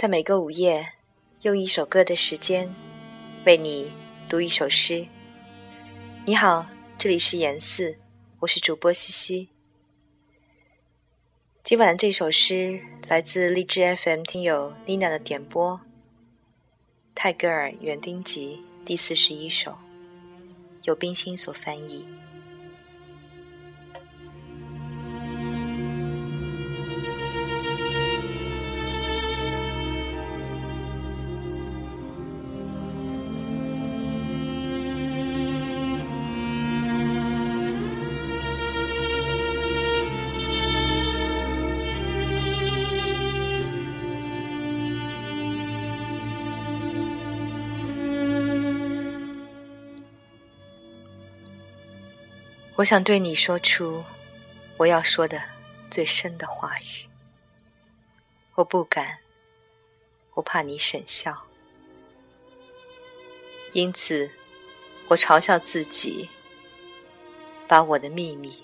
在每个午夜，用一首歌的时间，为你读一首诗。你好，这里是严四，我是主播西西。今晚的这首诗来自荔枝 FM 听友 Lina 的点播，《泰戈尔园丁集》第四十一首，由冰心所翻译。我想对你说出我要说的最深的话语，我不敢，我怕你沈笑，因此我嘲笑自己，把我的秘密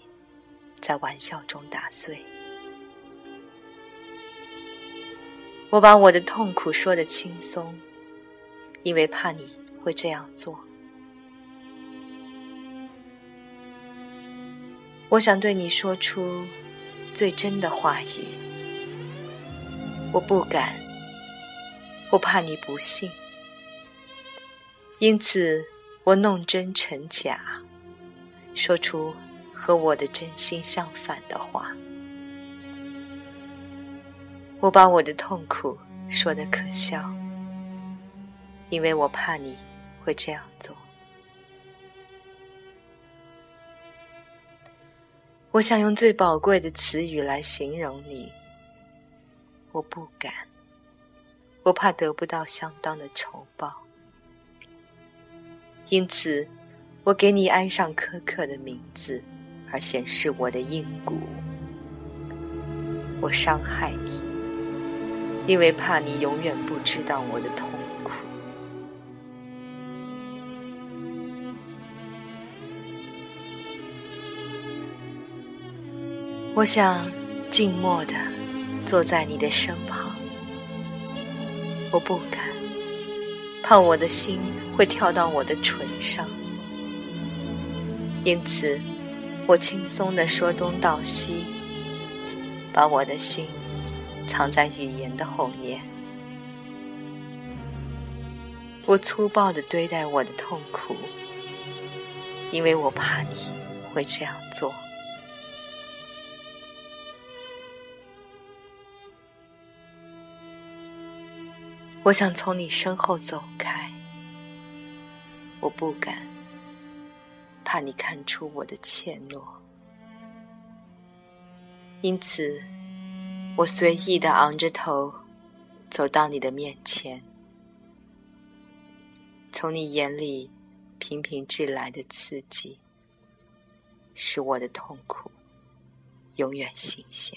在玩笑中打碎。我把我的痛苦说得轻松，因为怕你会这样做。我想对你说出最真的话语，我不敢，我怕你不信，因此我弄真成假，说出和我的真心相反的话。我把我的痛苦说得可笑，因为我怕你会这样做。我想用最宝贵的词语来形容你，我不敢，我怕得不到相当的酬报，因此，我给你安上苛刻的名字，而显示我的硬骨。我伤害你，因为怕你永远不知道我的痛。我想静默的坐在你的身旁，我不敢，怕我的心会跳到我的唇上，因此我轻松的说东道西，把我的心藏在语言的后面。我粗暴的对待我的痛苦，因为我怕你会这样做。我想从你身后走开，我不敢，怕你看出我的怯懦，因此，我随意的昂着头，走到你的面前，从你眼里频频掷来的刺激，使我的痛苦永远新鲜。